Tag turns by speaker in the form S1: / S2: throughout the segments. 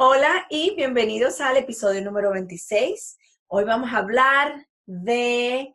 S1: Hola y bienvenidos al episodio número 26. Hoy vamos a hablar de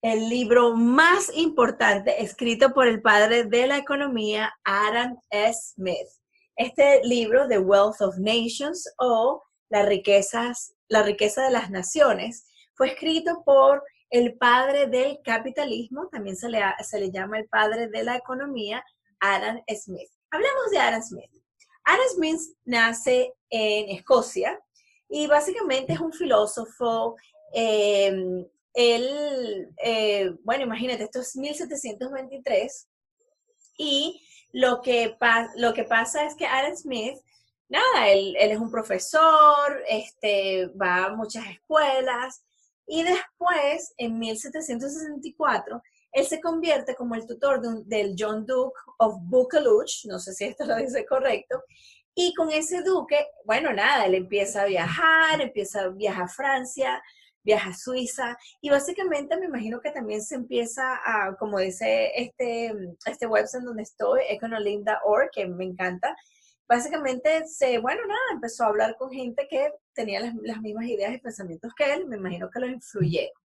S1: el libro más importante escrito por el padre de la economía, Adam S. Smith. Este libro, The Wealth of Nations o la, riquezas, la riqueza de las naciones, fue escrito por el padre del capitalismo, también se le, se le llama el padre de la economía, Adam Smith. Hablemos de Adam Smith. Adam Smith nace en Escocia y básicamente es un filósofo. Em, él, eh, bueno, imagínate, esto es 1723 y lo que, lo que pasa es que Adam Smith, nada, él, él, es un profesor, este, va a muchas escuelas y después, en 1764, él se convierte como el tutor del John Duke of Buccleuch, no sé si esto lo dice correcto, y con ese duque, bueno, nada, él empieza a viajar, empieza a viajar a Francia, viaja a Suiza, y básicamente me imagino que también se empieza a, como dice este, este website donde estoy, econolinda.org, que me encanta, básicamente se, bueno, nada, empezó a hablar con gente que tenía las, las mismas ideas y pensamientos que él, me imagino que lo influyeron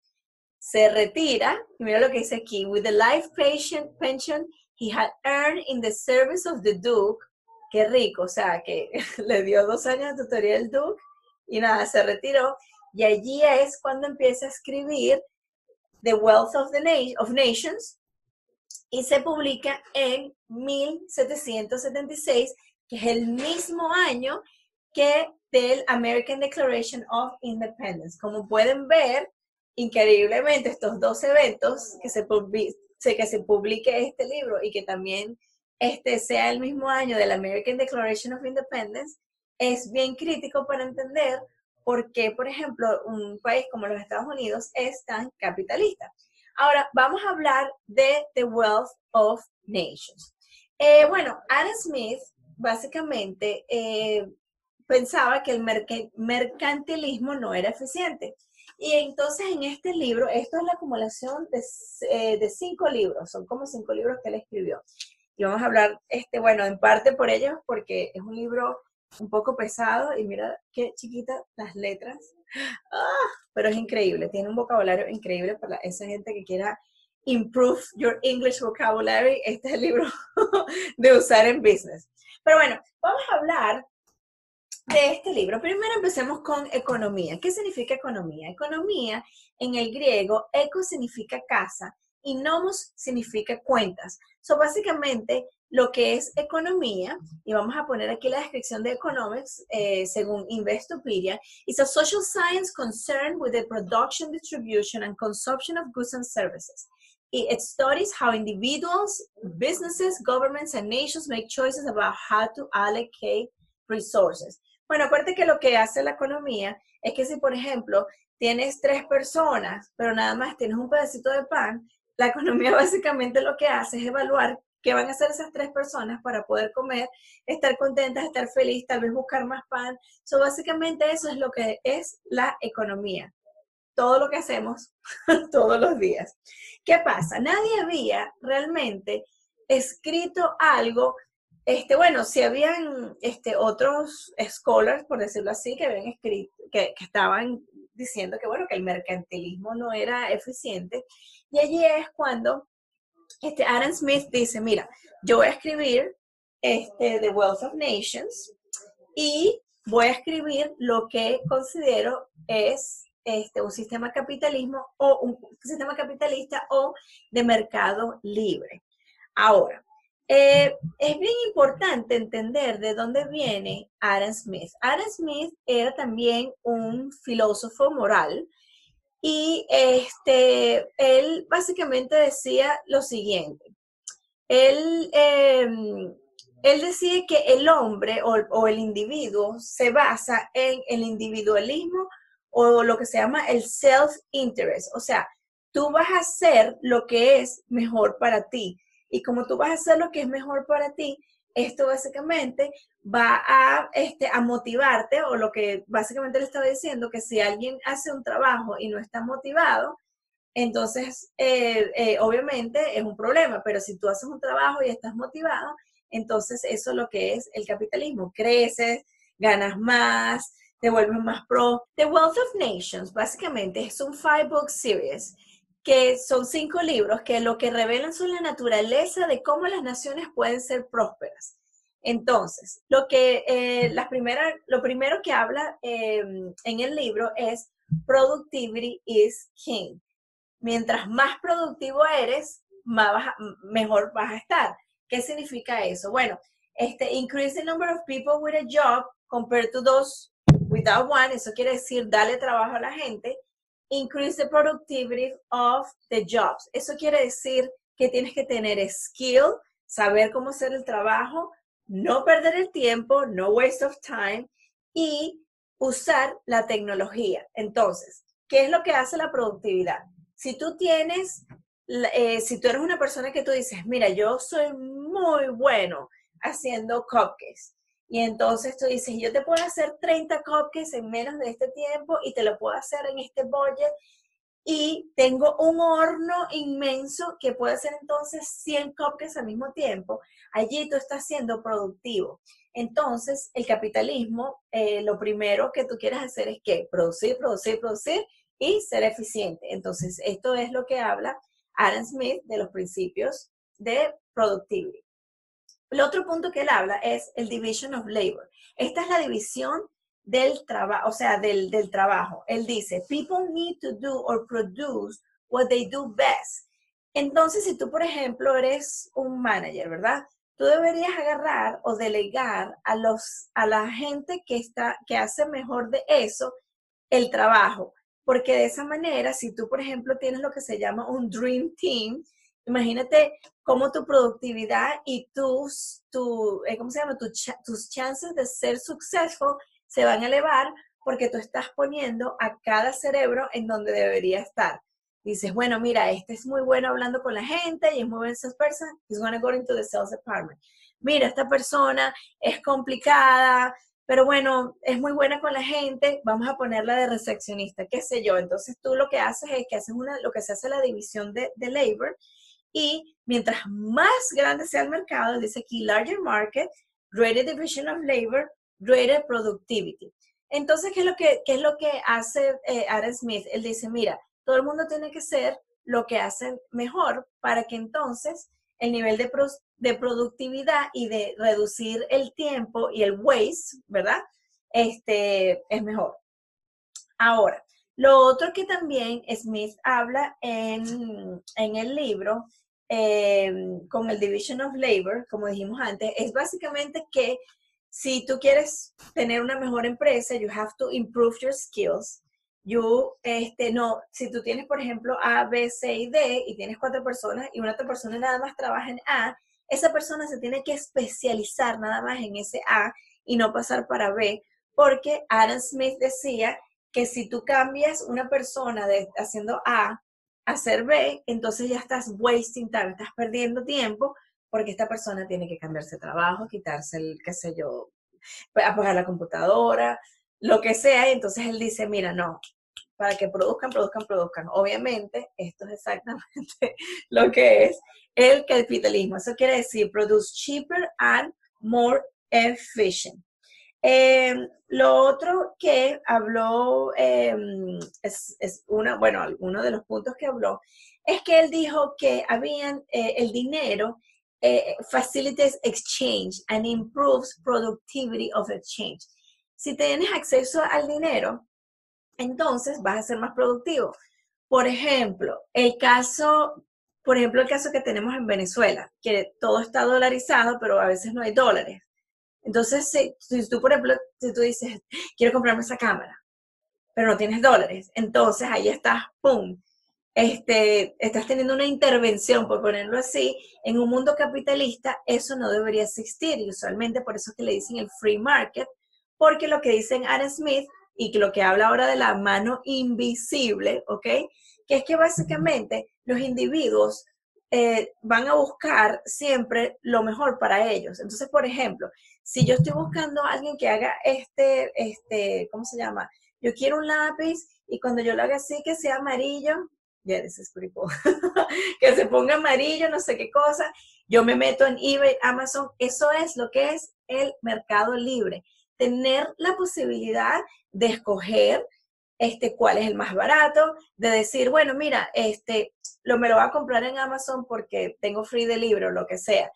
S1: se retira, mira lo que dice aquí, with the life pension he had earned in the service of the Duke, qué rico, o sea, que le dio dos años de tutoría al Duke, y nada, se retiró, y allí es cuando empieza a escribir The Wealth of, the of Nations, y se publica en 1776, que es el mismo año que del American Declaration of Independence. Como pueden ver, increíblemente estos dos eventos, que se, que se publique este libro y que también este sea el mismo año del American Declaration of Independence, es bien crítico para entender por qué, por ejemplo, un país como los Estados Unidos es tan capitalista. Ahora, vamos a hablar de The Wealth of Nations. Eh, bueno, Adam Smith básicamente eh, pensaba que el mercantilismo no era eficiente. Y entonces en este libro, esto es la acumulación de, eh, de, cinco libros, son como cinco libros que él escribió. Y vamos a hablar, este, bueno, en parte por ellos, porque es un libro un poco pesado y mira qué chiquita las letras. ¡Ah! Pero es increíble, tiene un vocabulario increíble para esa gente que quiera improve your English vocabulary. Este es el libro de usar en business. Pero bueno, vamos a hablar de este libro. Primero empecemos con economía. ¿Qué significa economía? Economía en el griego, eco significa casa y nomos significa cuentas. So, básicamente, lo que es economía, y vamos a poner aquí la descripción de economics eh, según Investopedia, is a social science concerned with the production, distribution, and consumption of goods and services. It studies how individuals, businesses, governments, and nations make choices about how to allocate resources. Bueno, acuérdate que lo que hace la economía es que si, por ejemplo, tienes tres personas, pero nada más tienes un pedacito de pan, la economía básicamente lo que hace es evaluar qué van a hacer esas tres personas para poder comer, estar contentas, estar felices, tal vez buscar más pan. So, básicamente eso es lo que es la economía. Todo lo que hacemos todos los días. ¿Qué pasa? Nadie había realmente escrito algo este, bueno, si habían este, otros scholars, por decirlo así, que habían escrito, que, estaban diciendo que, bueno, que el mercantilismo no era eficiente. Y allí es cuando este, Adam Smith dice, mira, yo voy a escribir este, The Wealth of Nations y voy a escribir lo que considero es este, un sistema capitalismo o un sistema capitalista o de mercado libre. Ahora, eh, es bien importante entender de dónde viene Adam Smith. Adam Smith era también un filósofo moral y este, él básicamente decía lo siguiente. Él, em, él decía que el hombre o, o el individuo se basa en el individualismo o lo que se llama el self-interest. O sea, tú vas a hacer lo que es mejor para ti y como tú vas a hacer lo que es mejor para ti, esto básicamente va a, este, a motivarte, o lo que básicamente le estaba diciendo, que si alguien hace un trabajo y no está motivado, entonces eh, eh, obviamente es un problema, pero si tú haces un trabajo y estás motivado, entonces eso es lo que es el capitalismo, creces, ganas más, te vuelves más pro. The Wealth of Nations, básicamente, es un five book series que son cinco libros que lo que revelan son la naturaleza de cómo las naciones pueden ser prósperas. Entonces, lo que eh, la primera, lo primero que habla em, en el libro es productivity is king. Mientras más productivo eres, más mejor vas a estar. ¿Qué significa eso? Bueno, este, increase the number of people with a job compared to those without one. Eso quiere decir darle trabajo a la gente. Increase the productivity of the jobs. Eso quiere decir que tienes que tener skill, saber cómo hacer el trabajo, no perder el tiempo, no waste of time y usar la tecnología. Entonces, ¿qué es lo que hace la productividad? Si tú tienes, eh, si tú eres una persona que tú dices, mira, yo soy muy bueno haciendo cupcakes. Y entonces tú dices, yo te puedo hacer 30 cupcakes en menos de este tiempo y te lo puedo hacer en este budget y tengo un horno inmenso que puede hacer entonces 100 cupcakes al mismo tiempo, allí tú estás siendo productivo. Entonces, el capitalismo, eh, lo primero que tú quieres hacer es que producir, producir, producir y ser eficiente. Entonces, esto es lo que habla Adam Smith de los principios de productividad. El otro punto que él habla es el division of labor. Esta es la división del trabajo, o sea, del, trabajo. Él dice, people need to do or produce what they do best. Entonces, si tú, por ejemplo, eres un manager, ¿verdad? Tú deberías agarrar o delegar a, los, a la gente que, está, que hace mejor de eso el trabajo. Porque de esa manera, si tú, por ejemplo, tienes lo que se llama un Dream Team, imagínate cómo tu productividad y tus, tu, eh, ¿cómo se llama? tus chances de ser successful se van a elevar porque tú estás poniendo a cada cerebro en donde debería estar. Dices, bueno, mira, este es muy bueno hablando con la gente y es muy buen salesperson, he's going to go into the sales department. Mira, esta persona es complicada, pero bueno, es muy buena con la gente, vamos a ponerla de recepcionista, qué sé yo. Entonces tú lo que haces es que haces una, lo que se hace la división de, de labor y mientras más grande sea el mercado, dice aquí larger market, greater division of labor, greater productivity. Entonces, ¿qué es lo que, es lo que hace eh, Adam Smith? Él dice, mira, todo el mundo tiene que ser lo que hacen mejor para que entonces el nivel de, de productividad y de reducir el tiempo y el waste, ¿verdad? Este, es mejor. Ahora, lo otro que también Smith habla en, en el libro eh, con el Division of Labor, como dijimos antes, es básicamente que si tú quieres tener una mejor empresa, you have to improve your skills. You, este, no, si tú tienes, por ejemplo, A, B, C y D y tienes cuatro personas y una otra persona nada más trabaja en A, esa persona se tiene que especializar nada más en ese A y no pasar para B, porque Adam Smith decía que si tú cambias una persona de haciendo A a hacer B, entonces ya estás wasting time, estás perdiendo tiempo porque esta persona tiene que cambiarse de trabajo, quitarse el, qué sé yo, apagar la computadora, lo que sea, y entonces él dice, mira, no, para que produzcan, produzcan, produzcan. Obviamente, esto es exactamente lo que es el capitalismo. Eso quiere decir, produce cheaper and more efficient. Em, lo otro que habló, em, es, bueno, uno de los puntos que habló, es que él dijo que habían eh, el dinero eh, facilities exchange and improves productivity of exchange. Si tienes acceso al dinero, entonces vas a ser más productivo. Por ejemplo, el caso, por ejemplo, el caso que tenemos en Venezuela, que todo está dolarizado, pero a veces no hay dólares. Entonces, si, si tú, por ejemplo, si tú dices, quiero comprarme esa cámara, pero no tienes dólares, entonces ahí estás, ¡pum! este, estás teniendo una intervención, por ponerlo así, en un mundo capitalista, eso no debería existir. Y usualmente por eso es que le dicen el free market, porque lo que dicen Adam Smith y lo que habla ahora de la mano invisible, ¿ok? Que es que básicamente los individuos eh, van a buscar siempre lo mejor para ellos. Entonces, por ejemplo, si yo estoy buscando a alguien que haga este, este, ¿cómo se llama? Yo quiero un lápiz y cuando yo lo haga así, que sea amarillo, ya desexplicó, que se ponga amarillo, no sé qué cosa, yo me meto en eBay, Amazon, eso es lo que es el mercado libre. tener la posibilidad de escoger este, cuál es el más barato, de decir, bueno, mira, este, lo me lo voy a comprar en Amazon porque tengo free delivery o lo que sea.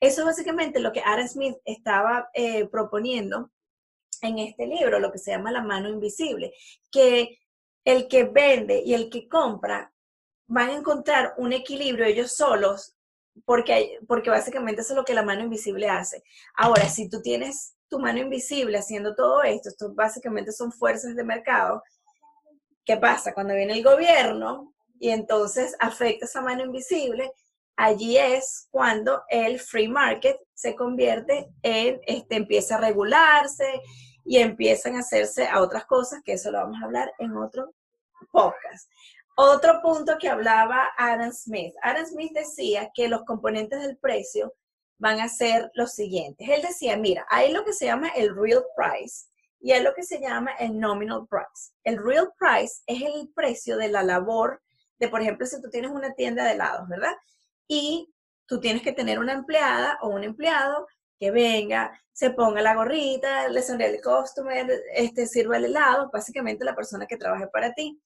S1: Eso es básicamente lo que Adam Smith estaba eh, proponiendo en este libro, lo que se llama la mano invisible, que el que vende y el que compra van a encontrar un equilibrio ellos solos, porque, porque básicamente eso es lo que la mano invisible hace. Ahora, si tú tienes tu mano invisible haciendo todo esto, esto básicamente son fuerzas de mercado, ¿qué pasa? Cuando viene el gobierno y entonces afecta esa mano invisible, allí es cuando el free market se convierte en, este, empieza a regularse y empiezan a hacerse a otras cosas, que eso lo vamos a hablar en otro podcast. Otro punto que hablaba Adam Smith. Adam Smith decía que los componentes del precio van a ser los siguientes. Él decía, mira, hay lo que se llama el real price y hay lo que se llama el nominal price. El real price es el precio de la labor por ejemplo, si tú tienes una tienda de helados, ¿verdad? Y tú tienes que tener una empleada o un empleado que venga, se ponga la gorrita, le sonríe el customer, este, sirva el helado, básicamente la persona que trabaje para ti.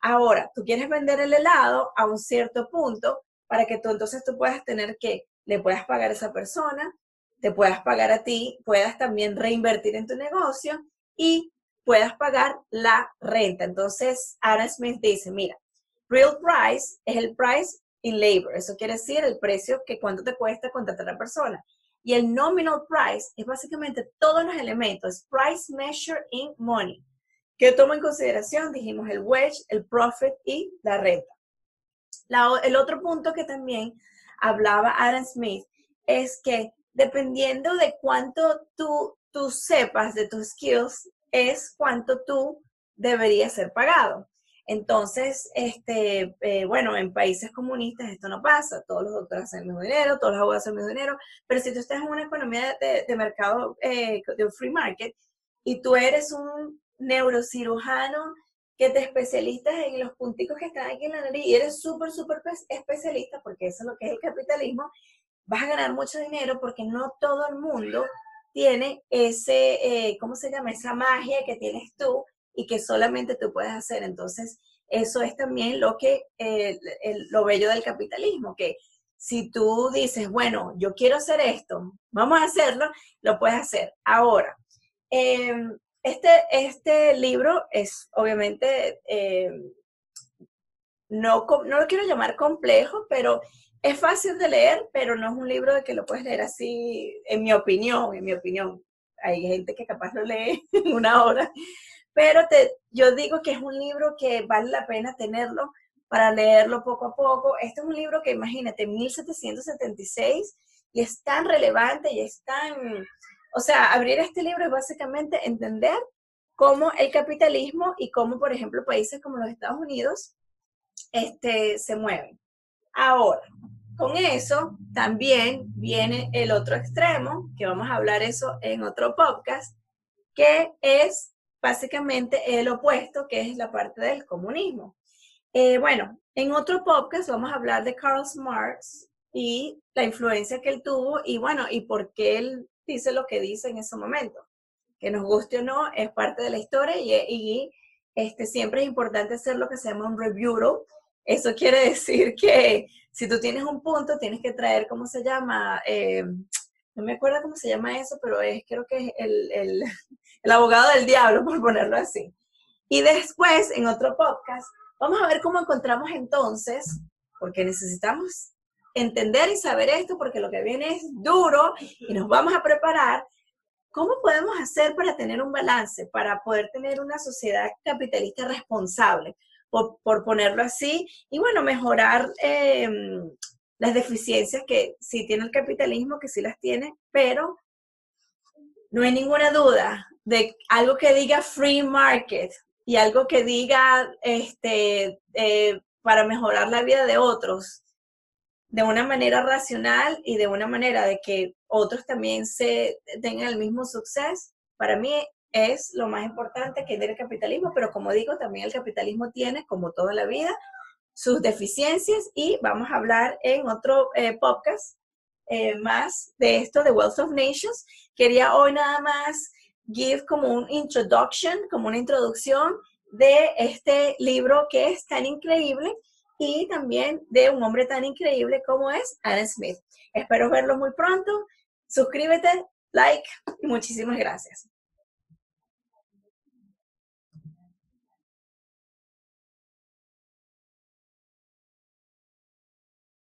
S1: Ahora, tú quieres vender el helado a un cierto punto para que tú entonces tú puedas tener que, le puedas pagar a esa persona, te puedas pagar a ti, puedas también reinvertir en tu negocio y puedas pagar la renta. Entonces, Adam Smith dice, mira, real price es el price in labor. Eso quiere decir el precio que cuánto te cuesta contratar a la persona. Y el nominal price es básicamente todos los elementos, price measure in money, que toma en consideración, dijimos, el wage, el profit y la renta. el otro punto que también hablaba Adam Smith es que dependiendo de cuánto tú, tú sepas de tus skills, es cuánto tú deberías ser pagado. Entonces, este, eh, bueno, en países comunistas esto no pasa, todos los doctores hacen el mismo dinero, todos los abogados hacen el mismo dinero, pero si tú estás en una economía de, mercado, eh, de un free market, y tú eres un neurocirujano que te especialistas en los punticos que están aquí en la nariz y eres súper, súper especialista, porque eso es lo que es el capitalismo, vas a ganar mucho dinero porque no todo el mundo tiene ese, eh, ¿cómo se llama? Esa magia que tienes tú y que solamente tú puedes hacer. Entonces, eso es también lo que, eh, lo bello del capitalismo, que si tú dices, bueno, yo quiero hacer esto, vamos a hacerlo, lo puedes hacer. Ahora, em, este, este libro es obviamente, em, no, no lo quiero llamar complejo, pero es fácil de leer, pero no es un libro de que lo puedes leer así, en mi opinión, en mi opinión. Hay gente que capaz lo lee en una hora, pero te, yo digo que es un libro que vale la pena tenerlo para leerlo poco a poco. Este es un libro que imagínate, 1776, y es tan relevante y es tan, o sea, abrir este libro es básicamente entender cómo el capitalismo y cómo, por ejemplo, países como los Estados Unidos este, se mueven. Ahora, con eso también viene el otro extremo, que vamos a hablar eso en otro podcast, que es básicamente el opuesto, que es la parte del comunismo. Eh, bueno, en otro podcast vamos a hablar de Karl Marx y la influencia que él tuvo y bueno, y por qué él dice lo que dice en ese momento. Que nos guste o no, es parte de la historia y, este, siempre es importante hacer lo que se llama un review. Eso quiere decir que si tú tienes un punto, tienes que traer, ¿cómo se llama? Eh, no me acuerdo cómo se llama eso, pero es creo que es el, el abogado del diablo, por ponerlo así. Y después, en otro podcast, vamos a ver cómo encontramos entonces, porque necesitamos entender y saber esto, porque lo que viene es duro y nos vamos a preparar. ¿Cómo podemos hacer para tener un balance, para poder tener una sociedad capitalista responsable, por, ponerlo así, y bueno, mejorar em, las deficiencias que sí tiene el capitalismo, que sí las tiene, pero no hay ninguna duda de algo que diga free market y algo que diga este, eh, para mejorar la vida de otros de una manera racional y de una manera de que otros también se tengan el mismo suceso, para mí es lo más importante que tiene el capitalismo, pero como digo, también el capitalismo tiene, como toda la vida, sus deficiencias y vamos a hablar en otro eh, podcast eh, más de esto de Wealth of Nations. Quería hoy nada más give como un introduction, como una introducción de este libro que es tan increíble y también de un hombre tan increíble como es Adam Smith. Espero verlo muy pronto. Suscríbete, like y muchísimas gracias.